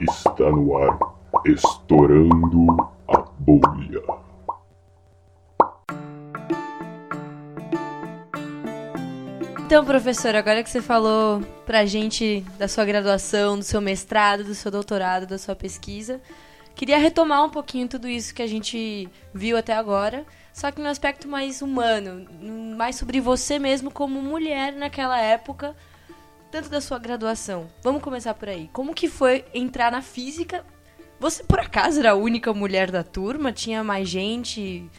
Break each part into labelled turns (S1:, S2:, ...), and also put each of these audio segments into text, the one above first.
S1: Está no ar, estourando a bolha.
S2: Então, professor, agora que você falou pra gente da sua graduação, do seu mestrado, do seu doutorado, da sua pesquisa, queria retomar um pouquinho tudo isso que a gente viu até agora, só que no aspecto mais humano, mais sobre você mesmo como mulher naquela época, tanto da sua graduação. Vamos começar por aí. Como que foi entrar na física? Você por acaso era a única mulher da turma? Tinha mais gente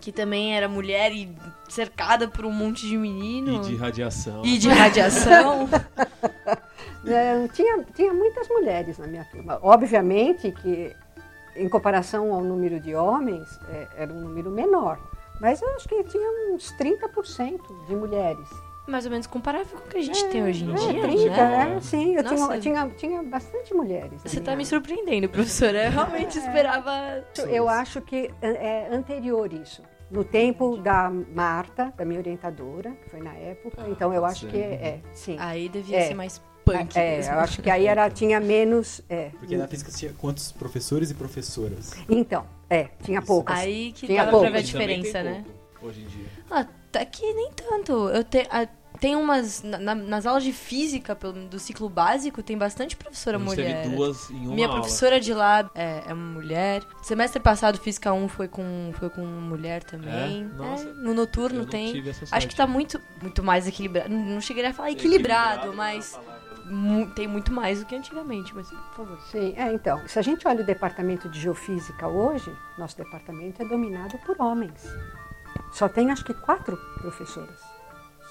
S2: que também era mulher e cercada por um monte de menino?
S3: E de radiação.
S2: E de radiação?
S4: É, tinha, tinha muitas mulheres na minha turma. Obviamente que, em comparação ao número de homens, é, era um número menor. Mas eu acho que tinha uns 30% de mulheres.
S2: Mais ou menos comparável com o que a gente tem hoje em
S4: É,
S2: dia,
S4: 30,
S2: né?
S4: é, sim. Eu tinha,
S2: Nossa.
S4: tinha, tinha bastante mulheres.
S2: Você tá
S4: minha-
S2: me surpreendendo, professora. Eu realmente esperava...
S4: Eu acho que é anterior isso. No tempo da Marta, da minha orientadora, que foi na época.
S3: Ah,
S4: então eu acho
S3: sim.
S4: que é, sim.
S2: Aí devia
S4: É.
S2: ser mais punk
S4: É,
S2: mesmo.
S4: eu acho que aí era, tinha menos. É.
S3: Porque na física tinha quantos professores e professoras?
S4: Então, é, tinha
S3: Isso.
S4: poucas.
S2: Aí que
S4: Tinha
S2: dava pra ver a diferença, né?
S3: pouco Hoje em dia.
S2: Ah, tá que nem tanto. Eu te, ah, tem umas. na- na- nas aulas de física pelo- do ciclo básico, tem bastante professora mulher.
S3: teve duas em uma
S2: Minha
S3: aula.
S2: professora de lá é, é uma mulher. Semestre passado, Física 1 foi com, foi com mulher também.
S3: É? Nossa.
S2: É, no noturno
S3: Eu não
S2: tem.
S3: tive essa
S2: Acho que tá muito, muito mais equilibrado. Não cheguei a falar equilibrado,
S3: é uma
S2: mas tem muito mais do que antigamente. Mas, por favor.
S4: Sim, é, então, se a gente olha o departamento de geofísica hoje, nosso departamento é dominado por homens. Só tem acho que quatro professoras.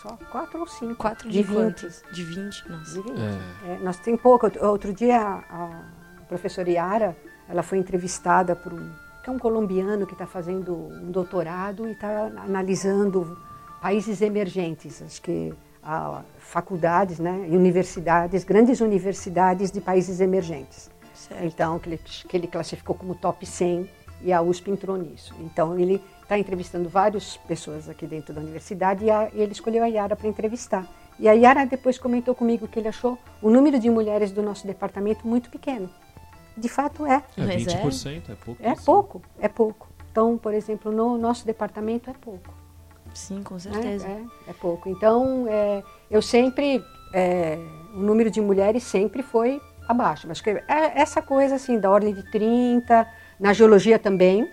S4: Só quatro ou cinco.
S2: Quatro
S4: de
S2: de,
S4: 20.
S2: quantos? De 20? Nossa.
S4: De 20.
S3: É.
S4: É, nós tem pouco. Outro- dia a, a professora Yara, ela foi entrevistada por um, que é um colombiano que está fazendo um doutorado e está analisando países emergentes. Acho que há faculdades, né, e universidades, grandes universidades de países emergentes.
S2: Certo.
S4: Então, que ele, que ele classificou como top 100 e a USP entrou nisso. Então, ele está entrevistando várias pessoas aqui dentro da universidade e, a- e ele escolheu a Yara para entrevistar. E a Yara depois comentou comigo que ele achou o número de mulheres do nosso departamento muito pequeno. De fato é.
S3: É,
S2: Mas é?
S3: 20% é pouco.
S4: É pouco, é pouco. Então, por exemplo, no nosso departamento é pouco.
S2: Sim, com
S4: né?
S2: certeza.
S4: É, é pouco. Então, é, eu sempre, é, o número de mulheres sempre foi abaixo. Mas que é essa coisa assim, da ordem de 30, na geologia também,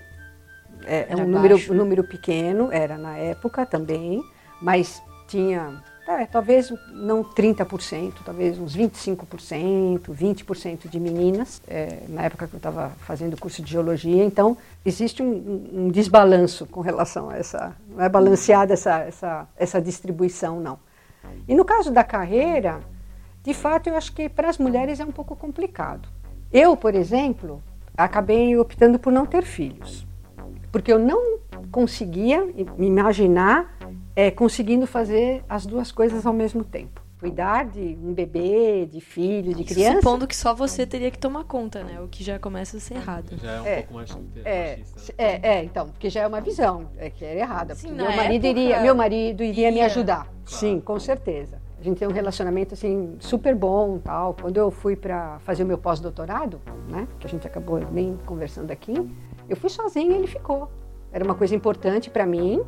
S4: é,
S2: Era
S4: um número, um número pequeno, era na época também, mas tinha, é, talvez não 30%, talvez uns 25%, 20% de meninas, é, na época que eu estava fazendo curso de geologia, então existe um, um- um desbalanço com relação a essa, não é balanceada essa, essa, essa distribuição, não. E no caso da carreira, de fato, eu acho que para as mulheres é um pouco complicado. Eu, por exemplo, acabei optando por não ter filhos, porque eu não conseguia me imaginar eh, conseguindo fazer as duas coisas ao mesmo tempo. Cuidar de um bebê, de filho, de criança.
S2: Supondo que só você teria que tomar conta, né? O que já começa a ser errado.
S3: Já é um
S4: É,
S3: pouco mais
S4: É,
S3: machista. né?
S4: é, é, então, porque já é uma visão é, que era errada.
S2: Sim,
S4: meu marido
S2: época,
S4: iria, meu marido iria me ajudar. Sim, com certeza. A gente tem um relacionamento assim super bom, tal. Quando eu fui para fazer o meu pós-doutorado, né, que a gente acabou nem conversando aqui, eu fui sozinha e ele ficou. Era uma coisa importante para mim.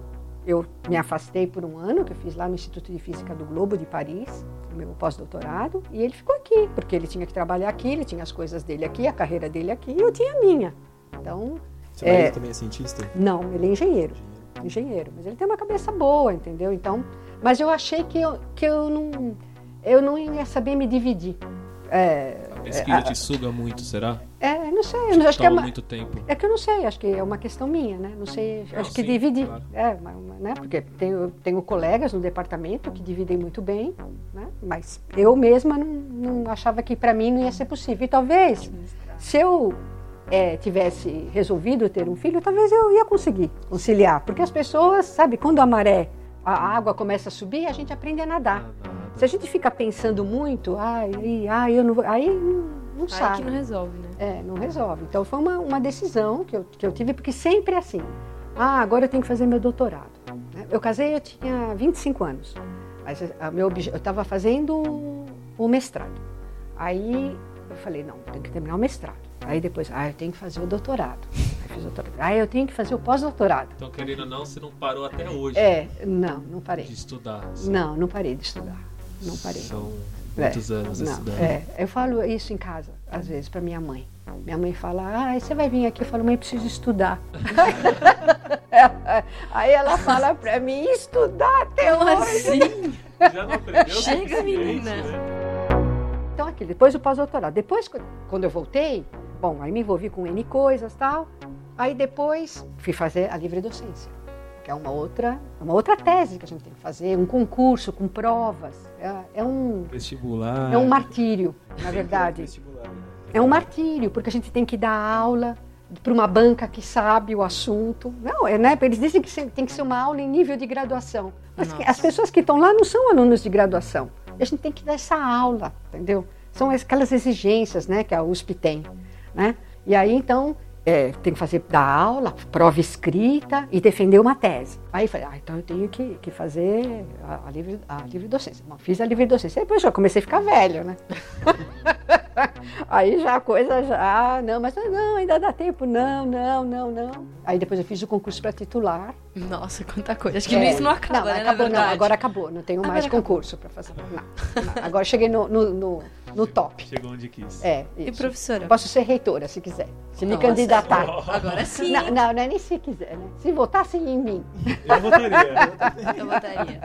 S4: Eu me afastei por um ano, que eu fiz lá no Instituto de Física do Globo de Paris, o meu pós-doutorado, e ele ficou aqui, porque ele tinha que trabalhar aqui, ele tinha as coisas dele aqui, a carreira dele aqui, e eu tinha a minha. Então,
S3: Seu
S4: é.
S3: também é cientista?
S4: não, ele é engenheiro. Engenheiro, mas ele tem uma cabeça boa, entendeu? Então, mas eu achei que eu, que eu não eu não ia saber me dividir. É,
S3: A pesquisa te suga muito, será?
S4: é, não sei, eu acho que é uma,
S3: muito tempo.
S4: é que eu não sei, acho que é uma questão minha, né? Não sei,
S3: Não,
S4: acho que
S3: sim,
S4: dividir.
S3: claro.
S4: É, uma- uma- né? Porque tenho, tenho colegas no departamento que dividem muito bem, né? Mas eu mesma não, não achava que para mim não ia ser possível. E talvez, se eu é, tivesse resolvido ter um filho, talvez eu ia conseguir conciliar. Porque as pessoas, sabe, quando a maré, a água começa a subir, a gente aprende a nadar.
S3: Ah.
S4: Se a gente fica pensando muito, ai, ai, ai eu não vou, aí não, não
S2: Aí
S4: sabe.
S2: que não resolve, né?
S4: É, não resolve. Então foi uma, uma decisão que eu, que eu tive, porque sempre é assim. Ah, agora eu tenho que fazer meu doutorado. né? Eu casei, eu tinha 25 anos. Mas a meu, eu estava fazendo o mestrado. Aí eu falei, não, tem que terminar o mestrado. Aí depois, ah, eu tenho que fazer o doutorado. O doutorado. Ah, eu tenho que fazer o pós-doutorado.
S3: Então, querendo ou não, você não parou até hoje
S4: É, não, não parei.
S3: de estudar.
S4: Não, não parei de estudar. Não parei.
S3: São
S4: É,
S3: muitos anos
S4: não,
S3: estudando.
S4: é, eu falo isso em casa, às vezes, para minha mãe. Minha mãe fala, ah, você vai vir aqui. Eu falo, mãe, preciso estudar. Aí ela fala para mim, estudar até
S2: Como
S4: hoje.
S2: assim?
S3: Já não aprendeu o
S2: Chega,
S3: suficiente,
S2: menina.
S3: né?
S4: Então, aqui, depois do pós-doutorado. Depois, qu- quando eu voltei, bom, aí me envolvi com N coisas e tal. Aí depois fui fazer a livre docência, que é uma outra, uma outra tese que a gente tem que fazer, um concurso com provas. É, é um,
S3: Vestibular.
S4: é um martírio, na verdade.
S3: Vestibular.
S4: É um martírio, porque a gente tem que dar aula para uma banca que sabe o assunto. Não, é, né? Eles dizem que tem que ser uma aula em nível de graduação. Mas
S2: Nossa.
S4: as pessoas que estão lá não são alunos de graduação. A gente tem que dar essa aula, entendeu? São aquelas exigências né, que a USP tem. Né? E aí, então, é, tem que fazer, dar aula, prova escrita e defender uma tese. Aí eu falei, ah, então eu tenho que, que fazer a, a livre, a livre docência. Bom, fiz a livre docência. Depois já comecei a ficar velho, né? Aí já a coisa já, não, mas não, ainda dá tempo, não, não, não, não. Aí depois eu fiz o concurso para titular.
S2: Nossa, quanta coisa. Acho que
S4: É,
S2: isso não acaba, né, na
S4: acabou, não, agora acabou, não tenho mais
S2: Agora acabou.
S4: concurso para fazer. Não, não, agora cheguei no, no, no, no top.
S3: Chegou onde quis.
S4: É,
S2: E
S4: isso.
S2: professora?
S4: Posso ser reitora, se quiser. Se me
S2: Nossa.
S4: candidatar.
S2: Agora sim.
S4: Não, não, não é nem se quiser, né? Se votassem em mim.
S3: Eu votaria.
S2: Eu votaria.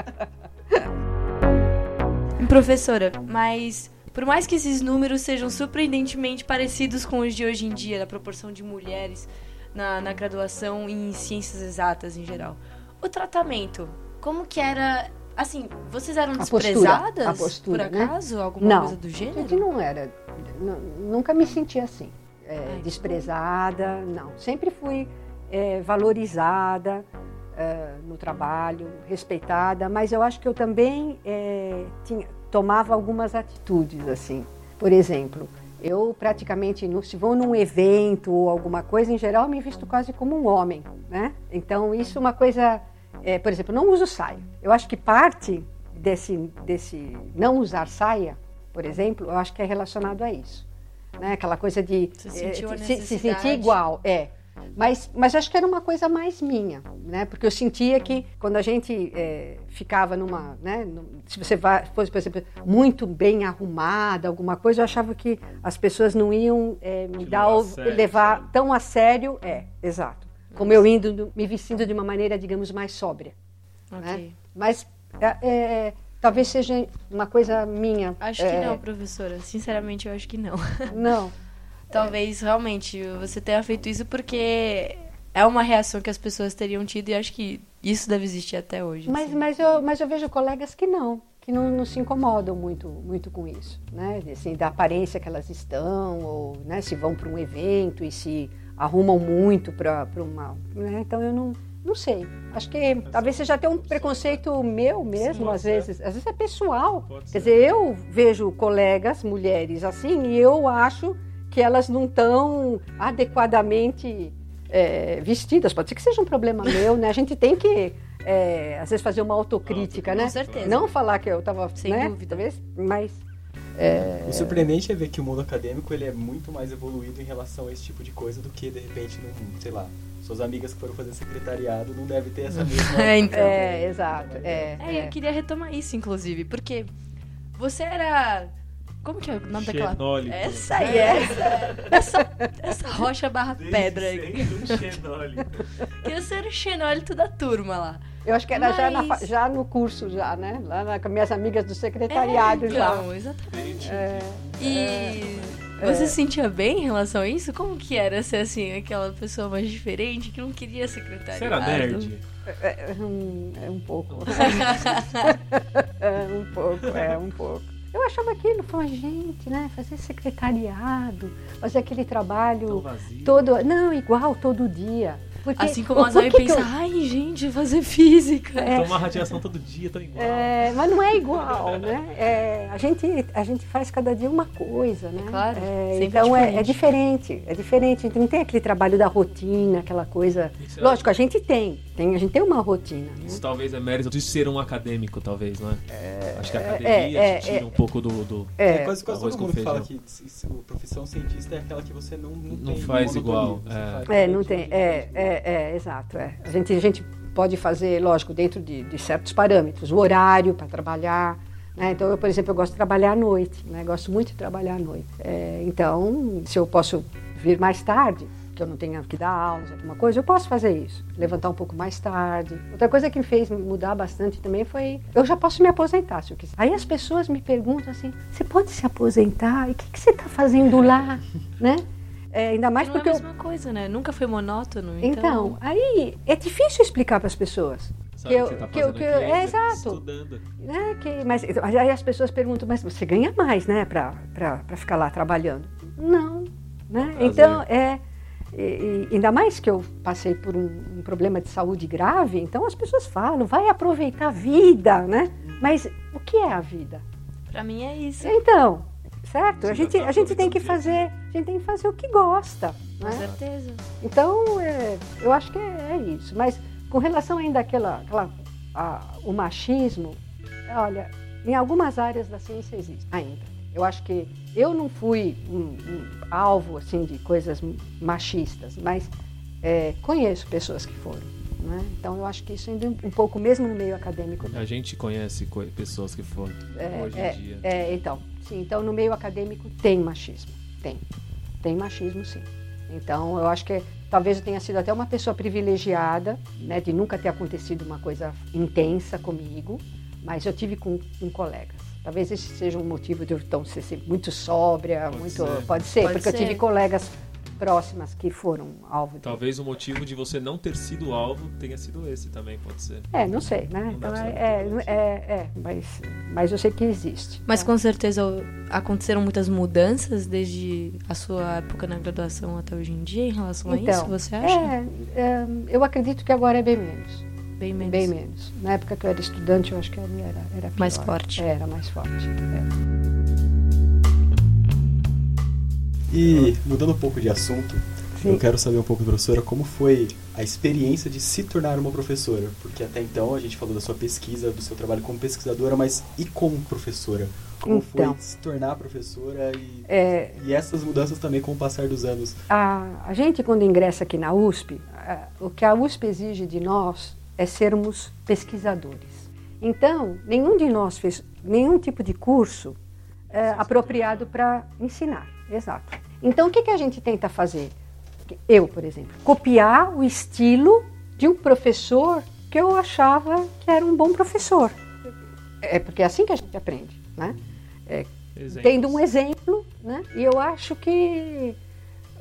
S2: Professora, mas por mais que esses números sejam surpreendentemente parecidos com os de hoje em dia, da proporção de mulheres na, na graduação em ciências exatas em geral, o tratamento, como que era? Assim, vocês eram
S4: A postura,
S2: desprezadas
S4: a postura,
S2: por
S4: né?
S2: acaso? Alguma
S4: Não,
S2: coisa do gênero?
S4: não era, nu- nunca me senti assim, é,
S2: Ai, que
S4: desprezada, não. Sempre fui é, valorizada é, no trabalho, respeitada, mas eu acho que eu também é, tinha, tomava algumas atitudes assim. Por exemplo, eu praticamente, se vou num evento ou alguma coisa, em geral, me visto quase como um homem, né? Então, isso é uma coisa... é, por exemplo, não uso saia. Eu acho que parte desse, desse não usar saia, por exemplo, eu acho que é relacionado a isso. Né? Aquela coisa de
S2: a
S4: eh, se, se sentir igual, é. Mas, mas acho que era uma coisa mais minha, né? Porque eu sentia que quando a gente eh, ficava numa, né? Se você vai, fosse, por exemplo, muito bem arrumada, alguma coisa, eu achava que as pessoas não iam eh, me dar,
S3: levar a
S4: o-
S3: sério,
S4: levar tão a sério, é, exato. Como eu indo, do- me vestindo de uma maneira, digamos, mais sóbria
S2: Ok.
S4: né? Mas é, é, talvez seja uma coisa minha.
S2: Acho que
S4: É,
S2: não, professora. Sinceramente, eu acho que não.
S4: Não.
S2: Talvez realmente você tenha feito isso porque é uma reação que as pessoas teriam tido e acho que isso deve existir até hoje.
S4: Mas,
S2: assim.
S4: mas, eu, mas eu vejo colegas que não, que não, não se incomodam muito, muito com isso, né? Assim, da aparência que elas estão, ou né, se vão para um evento e se arrumam muito para uma. Né? Então eu não, não sei. Acho que talvez seja até um preconceito meu mesmo,
S3: Sim,
S4: às
S3: é.
S4: vezes. Às vezes é pessoal.
S3: Pode
S4: Quer
S3: ser.
S4: dizer, eu vejo colegas, mulheres assim, e eu acho que elas não estão adequadamente é, vestidas. Pode ser que seja um problema meu, né? A gente tem que, é, às vezes, fazer uma autocrítica, né?
S2: Com certeza.
S4: Não falar que eu estava,
S2: Sem
S4: né?
S2: dúvida.
S4: Talvez, mas
S5: O surpreendente é ver que o mundo acadêmico ele é muito mais evoluído em relação a esse tipo de coisa do que, de repente, num, sei lá, suas amigas que foram fazer secretariado não devem ter essa mesma...
S2: É, então.
S4: é, exato. É,
S2: É, eu
S4: é.
S2: queria retomar isso, inclusive, porque você era. Como que é o nome daquela.
S3: Xenólico.
S2: Essa aí, essa, essa, essa rocha barra pedra aí.
S3: Desde um xenólico.
S2: Queria ser o xenólito da turma lá.
S4: Eu acho que era já, na
S2: Mas-
S4: já no curso, já, né? Lá na, com minhas amigas do secretariado
S2: é,
S4: já.
S2: então, exatamente.
S4: É,
S2: E você se sentia bem em relação a isso? Como que era ser assim, aquela pessoa mais diferente que não queria secretariado?
S3: Você era nerd?
S4: é, é, um, é um pouco. é um pouco, é um pouco. Eu achava aquilo, falei, gente, né? Fazer secretariado, fazer aquele trabalho
S3: vazio.
S4: todo. Não, igual todo dia. Porque,
S2: Assim como a
S4: que
S2: pensa,
S4: eu-
S2: ai gente, fazer física.
S4: É.
S3: Toma radiação todo dia, tão igual.
S4: É, mas não é igual, né? É, a, gente, a gente faz cada dia uma coisa, né?
S2: É claro,
S4: É, então é, é
S2: diferente.
S4: diferente, é diferente. Não tem aquele trabalho da rotina, aquela coisa.
S3: Isso é-
S4: Lógico, a gente tem, tem, a gente tem uma rotina. Né?
S3: Isso talvez é mérito de ser um acadêmico, talvez, não é? Acho que a
S4: é,
S3: academia
S4: é,
S3: te tira
S4: é.
S3: um pouco do. do-
S5: É,
S4: É,
S5: quase, quase
S3: arroz
S5: todo mundo fala que a profissão cientista é aquela que você não Não,
S3: Não
S5: tem
S3: faz igual, é.
S5: faz
S4: É, não tem.
S5: todo
S4: É, é, é, exato. É. A, gente, a gente pode fazer, lógico, dentro de, de certos parâmetros, o horário para trabalhar. né? Então, eu, por exemplo, eu gosto de trabalhar à noite, né? gosto muito de trabalhar à noite. É, então, se eu posso vir mais tarde, que eu não tenha que dar aulas, alguma coisa, eu posso fazer isso. Levantar um pouco mais tarde. Outra coisa que me fez mudar bastante também foi. Eu já posso me aposentar se eu quiser. Aí as pessoas me perguntam assim: você pode se aposentar? E o que, que você está fazendo lá? né? É, ainda mais
S2: não é
S4: porque
S2: a
S4: eu.
S2: mesma coisa, né? Nunca foi monótono.
S4: Então,
S2: Então,
S4: aí é difícil explicar para as pessoas.
S3: Sabe
S4: que eu,
S3: que você tá
S4: que eu, que eu- é exato.
S3: Estudando.
S4: Né, que, mas aí as pessoas perguntam, mas você ganha mais, né, para ficar lá trabalhando? Não, né?
S3: prazer.
S4: Então é e- e ainda mais que eu passei por um, um problema de saúde grave, então as pessoas falam, vai aproveitar a vida, né? Mas o que é a vida?
S2: pra mim é isso.
S4: Então, certo? A gente, a gente tem que fazer, a gente tem que fazer o que gosta,
S2: Com
S4: né?
S2: certeza.
S4: Então, é, eu acho que é, é isso. Mas com relação ainda àquela, àquela a- o machismo, olha, em algumas áreas da ciência existe ainda. Eu acho que eu não fui um, um alvo assim de coisas machistas, mas é, conheço pessoas que foram. né? Então, eu acho que isso ainda um pouco, mesmo no meio acadêmico,
S3: A gente conhece co- pessoas que foram
S4: é,
S3: hoje
S4: é,
S3: em dia.
S4: é, então, sim, então no meio acadêmico tem machismo, tem, tem machismo sim. Então eu acho que talvez eu tenha sido até uma pessoa privilegiada, né, de nunca ter acontecido uma coisa intensa comigo, mas eu tive com, com colegas. Talvez esse seja um motivo de eu então ser muito sóbria,
S3: Pode
S4: muito,
S3: ser.
S4: pode ser,
S2: Pode
S4: porque eu
S2: ser.
S4: tive colegas próximas que foram alvo de
S3: Talvez o motivo de você não ter sido alvo tenha sido esse também, pode ser.
S4: É, não sei, né?
S3: Não
S4: Então, é, é, é, é, mas, mas eu sei que existe.
S2: Mas
S4: né?
S2: com certeza aconteceram muitas mudanças desde a sua época na graduação até hoje em dia em relação a isso, você acha?
S4: É, é, eu acredito que agora é bem menos.
S2: Bem menos.
S4: Bem menos. Na época que eu era estudante, eu acho que era, era pior.
S2: Mais forte.
S4: Era mais forte. é.
S5: E mudando um pouco de assunto,
S4: Sim.
S5: eu quero saber um pouco, professora, como foi a experiência de se tornar uma professora? Porque até então a gente falou da sua pesquisa, do seu trabalho como pesquisadora, mas e como professora? Como
S4: Então.
S5: foi se tornar professora e,
S4: É,
S5: e essas mudanças também com o passar dos anos?
S4: a, a gente, quando ingressa aqui na USP, a- o que a USP exige de nós é sermos pesquisadores. Então, nenhum de nós fez nenhum tipo de curso é, apropriado para ensinar. Exato. Então, o que, que a gente tenta fazer? Eu, por exemplo, copiar o estilo de um professor que eu achava que era um bom professor. É porque é assim que a gente aprende, né? É, tendo um exemplo, né? E eu acho que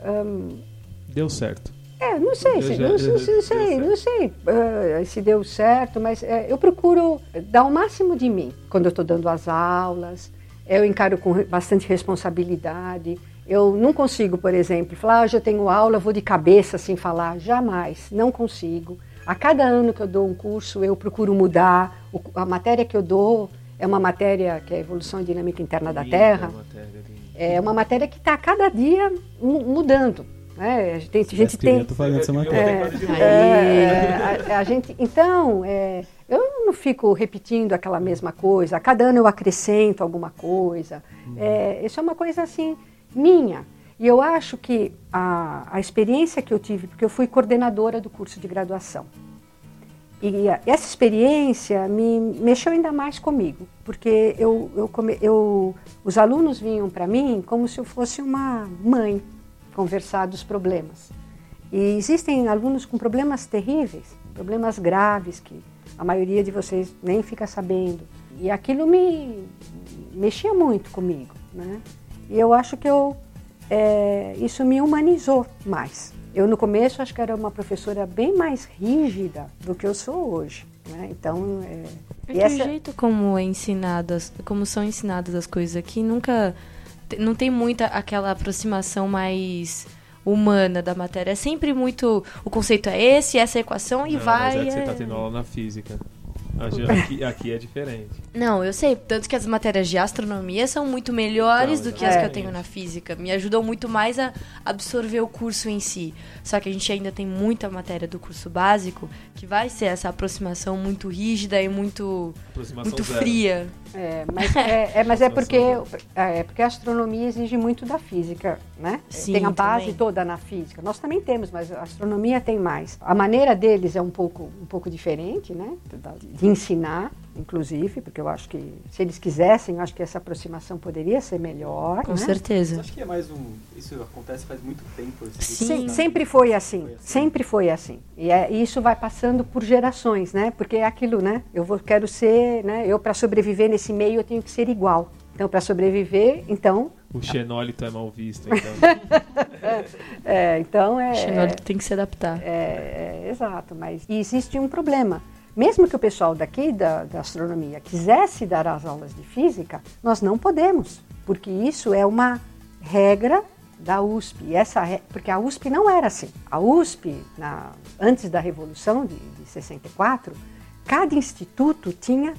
S4: hum,
S3: Deu certo.
S4: É, não sei, se,
S3: já-
S4: não, sei,
S3: deu
S4: não sei, não sei eh, se deu certo, mas eh, eu procuro dar o máximo de mim quando eu estou dando as aulas. Eu encaro com bastante responsabilidade. Eu não consigo, por exemplo, falar, ah, eu tenho aula, vou de cabeça assim falar. Jamais, não consigo. A cada ano que eu dou um curso, eu procuro mudar. O- a matéria que eu dou é uma matéria que é a Evolução e Dinâmica Interna da Terra. É uma matéria que está a cada dia mu- mudando. Né? A gente, a gente tem,
S5: fazendo essa matéria.
S2: É.
S4: é, a, a gente, então, é, eu não fico repetindo aquela mesma coisa. A cada ano eu acrescento alguma coisa. É, isso é uma coisa assim minha. E eu acho que a, a experiência que eu tive, porque eu fui coordenadora do curso de graduação. E a- essa experiência me mexeu ainda mais comigo, porque eu, eu, come- eu- os alunos vinham para mim como se eu fosse uma mãe conversar dos problemas. E existem alunos com problemas terríveis, problemas graves que a maioria de vocês nem fica sabendo. E aquilo me mexia muito comigo, né? E eu acho que eu, é, isso me humanizou mais. Eu no começo acho que era uma professora bem mais rígida do que eu sou hoje, né? Então, é, e
S2: que
S4: essa-
S2: o jeito como é ensinadas, como são ensinadas as coisas aqui, nunca não tem muita aquela aproximação mais humana da matéria. É sempre muito o conceito é esse, essa equação e
S3: Não,
S2: vai.
S3: Mas é que você
S2: é-
S3: tá tendo aula na física. Aqui, aqui é diferente.
S2: Não, eu sei. Tanto que as matérias de astronomia são muito melhores
S3: Então,
S2: do que as que eu tenho na física. Me ajudam muito mais a absorver o curso em si. Só que a gente ainda tem muita matéria do curso básico que vai ser essa aproximação muito rígida e muito, muito
S3: zero.
S2: fria.
S4: É, mas é, é, mas é porque
S3: Situação
S4: é porque a astronomia exige muito da física, né?
S2: Sim,
S4: tem a base
S2: também.
S4: toda na física. Nós também temos, mas a astronomia tem mais. A maneira deles é um pouco um pouco diferente, né? De ensinar, inclusive, porque eu acho que se eles quisessem, eu acho que essa aproximação poderia ser melhor.
S2: Com
S4: né?
S5: Mas
S2: certeza.
S5: acho que é mais um. Isso acontece faz muito tempo. esse
S2: Sim.
S5: Tipo
S4: sempre foi assim,
S5: Foi assim.
S4: sempre foi assim. E é- e isso vai passando por gerações, né? Porque é aquilo, né? Eu vou, quero ser, né? Eu para sobreviver nesse meio eu tenho que ser igual. Então para sobreviver, então,
S3: O xenólito é mal visto, então.
S4: é, então é,
S2: O xenólito tem que se adaptar.
S4: é, é, exato. Mas e existe um problema. Mesmo que o pessoal daqui da, da astronomia quisesse dar as aulas de física, nós não podemos, porque isso é uma regra da USP. Essa porque a USP não era assim. A USP, na- antes da Revolução de, de 64, cada instituto tinha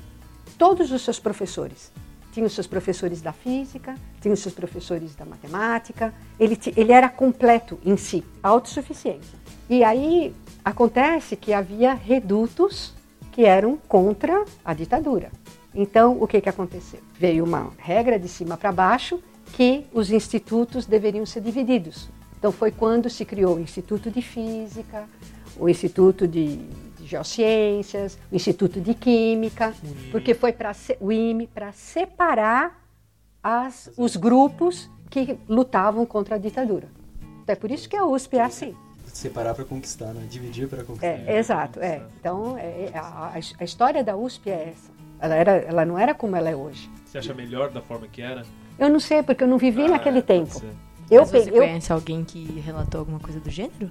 S4: todos os seus professores. Tinha os seus professores da física, tinha os seus professores da matemática. Ele, ele era completo em si, autossuficiência. E aí acontece que havia redutos que eram contra a ditadura. Então, o que, que aconteceu? Veio uma regra de cima para baixo que os institutos deveriam ser divididos. Então, foi quando se criou o Instituto de Física, o Instituto de, de Geociências, o Instituto de Química, porque foi para o IME para separar as, os grupos que lutavam contra a ditadura. Então, é por isso que a USP é assim.
S5: Separar para conquistar, né? Dividir para conquistar.
S4: É, exato, é. Então, é, a, a- a história da USP é essa. Ela, era, ela não era como ela é hoje.
S3: Você acha melhor da forma que era?
S4: Eu não sei, porque eu não vivi
S3: Ah,
S4: naquele tempo. Eu,
S2: Mas você
S4: eu
S2: conhece alguém que relatou alguma coisa do gênero?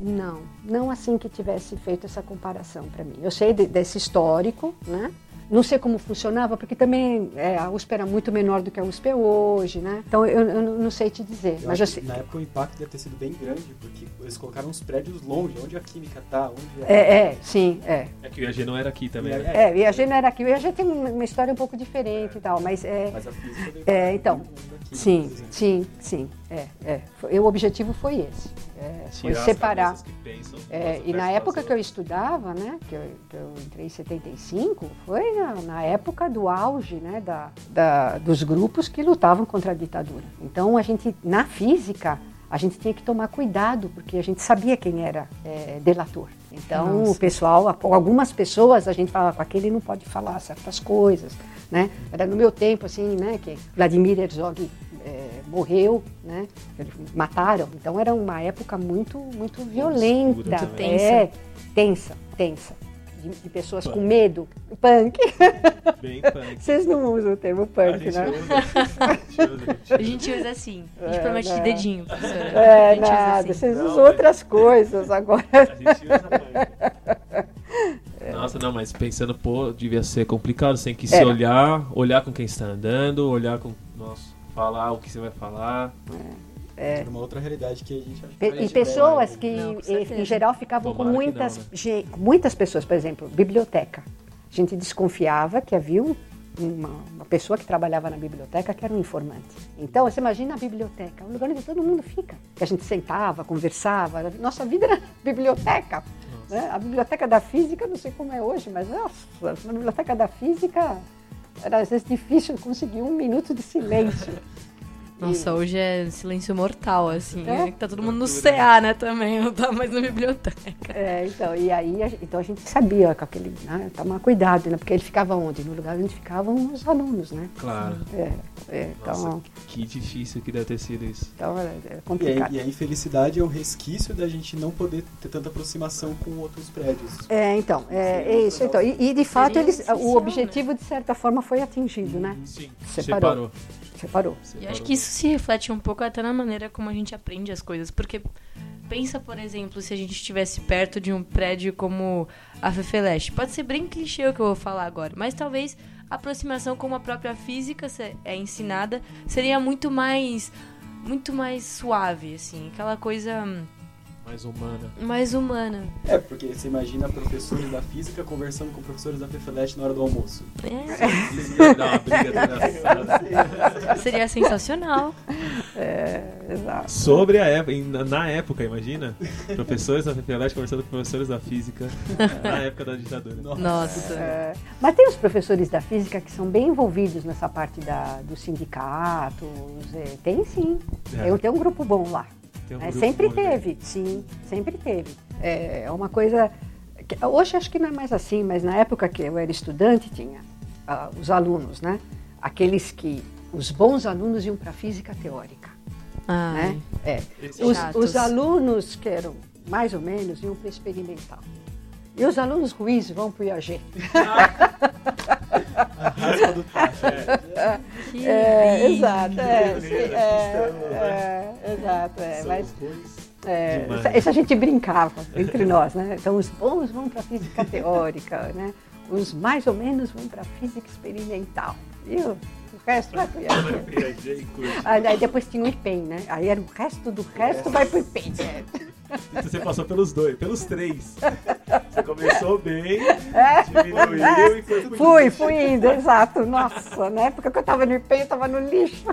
S4: Não, não assim que tivesse feito essa comparação para mim. Eu sei de- desse histórico, né? Não sei como funcionava, porque também é, a USP era muito menor do que a USP é hoje, né? Então eu, eu não- sei te dizer,
S5: Eu
S4: mas eu sei.
S5: na época o impacto deve ter sido bem grande, porque eles colocaram uns prédios longe, onde a química tá, onde
S4: É, é, sim, é.
S3: É que o IAG não era aqui também, né?
S4: É, o IAG não era aqui. O IAG tem uma história um pouco diferente e tal, mas é.
S5: Mas a física veio
S4: É, então,
S5: da química,
S4: Sim, sim, sim. É, é. Foi- o objetivo foi esse. é, foi separar.
S3: cabeças que pensam,
S4: É,
S3: nossa,
S4: e na época que eu estudava, né, que eu, que eu entrei em 75, foi na, na época do auge né, da, da- dos grupos que lutavam contra a ditadura. Então, a gente, na física, a gente tinha que tomar cuidado, porque a gente sabia quem era é, delator. Então, o pessoal, algumas pessoas, a gente falava, com aquele não pode falar certas coisas, né? Era no meu tempo, assim, né, que Vladimir Herzog é, morreu, né? Eles mataram. Então era uma época muito, muito violenta,
S3: também.
S2: Tensa.
S4: é, tensa, tensa. De, de pessoas com medo. Punk.
S3: Bem punk.
S4: Vocês não usam o termo
S3: A
S4: punk,
S3: gente
S4: né?
S3: usa. A gente usa, a gente
S2: A gente usa assim. A gente
S4: É,
S2: promete de
S4: né?
S2: dedinho, professora.
S4: É,
S2: a gente usa
S4: nada.
S2: assim.
S4: Vocês
S3: Não,
S4: usam
S3: mas-
S4: outras coisas agora.
S3: A gente usa punk. Nossa, não, mas pensando, pô, devia ser complicado. Tem que se
S4: Era.
S3: olhar, olhar com quem está andando, olhar com. Nossa, falar o que você vai falar.
S4: É.
S5: Era uma outra realidade que a gente acha
S4: E
S5: gente
S4: pessoas
S5: vê,
S4: que,
S2: Não,
S4: em- geral, ficavam com
S3: Tomara
S4: muitas,
S3: não, né?
S4: ge- muitas pessoas, por exemplo, biblioteca. A gente desconfiava que havia um- uma, uma pessoa que trabalhava na biblioteca que era um informante. Então, você imagina a biblioteca, um lugar onde todo mundo fica. Que a gente sentava, conversava, nossa vida era biblioteca. Né? A biblioteca da física, não sei como é hoje, mas nossa, na biblioteca da física era às vezes difícil conseguir um minuto de silêncio.
S2: Nossa, hoje é silêncio mortal, assim.
S4: É?
S2: É? que Tá todo mundo no CA, né, também. Não tá mais na biblioteca.
S4: É, então, e aí a, então a gente sabia com aquele, né, tomar cuidado, né? Porque ele ficava onde? No lugar onde ficavam os alunos, né?
S3: Claro.
S4: É, é, então,
S3: Nossa, que difícil que deve ter sido isso.
S4: então é, é
S5: E a,
S4: complicado.
S5: e a infelicidade é o resquício da gente não poder ter tanta aproximação com outros prédios.
S4: É, então, é, é isso. Então, e, e, de fato eles, o objetivo de certa forma foi atingido, né?
S3: Sim.
S4: Separou. Separou.
S2: E eu acho que isso se reflete um pouco até na maneira como a gente aprende as coisas. Porque pensa, por exemplo, se a gente estivesse perto de um prédio como a Fefeleste. Pode ser bem clichê o que eu vou falar agora, mas talvez a aproximação como a própria física é ensinada seria muito mais muito mais suave, assim, aquela coisa hum,
S3: Mais humana.
S2: mais humana.
S5: É, porque você imagina professores da física conversando com professores da FEFELET na hora do almoço.
S2: É,
S3: uma briga
S2: seria sensacional.
S4: É, exato.
S3: Sobre a época, na época, imagina? Professores da FPLET conversando com professores da física na época da ditadura.
S2: Nossa.
S4: É, mas tem os professores da física que são bem envolvidos nessa parte da, dos sindicatos. é, tem sim.
S3: É.
S4: Tem, tem um grupo bom lá.
S3: Tem um
S4: É, sempre
S3: bom de-
S4: teve, sim, sempre teve. É é uma coisa. que- hoje acho que não é mais assim, mas na época que eu era estudante tinha ah, os alunos, né? Aqueles que. Os bons alunos iam para física teórica.
S2: Ai.
S4: Né? É. Os, os alunos que eram mais ou menos iam para experimental. E os alunos ruins vão para o IAG.
S5: Raspa do tacho.
S2: Que
S4: É,
S2: lindo.
S4: exato, é,
S5: Que
S4: sim,
S5: beleza,
S4: é, é, exato, é,
S5: São
S4: mas é, isso, isso a gente brincava entre nós, né? Então os bons vão para física teórica, né? Os mais ou menos vão para física experimental. E o, o resto vai para o aí depois tinha o IPEM, né? Aí era o resto do resto vai para o IPEM.
S3: Então você passou pelos dois, pelos três. Você começou bem,
S4: É.
S3: diminuiu e foi
S4: Fui, fui indo, exato. Nossa, na época que eu estava no IPEM, eu estava no lixo.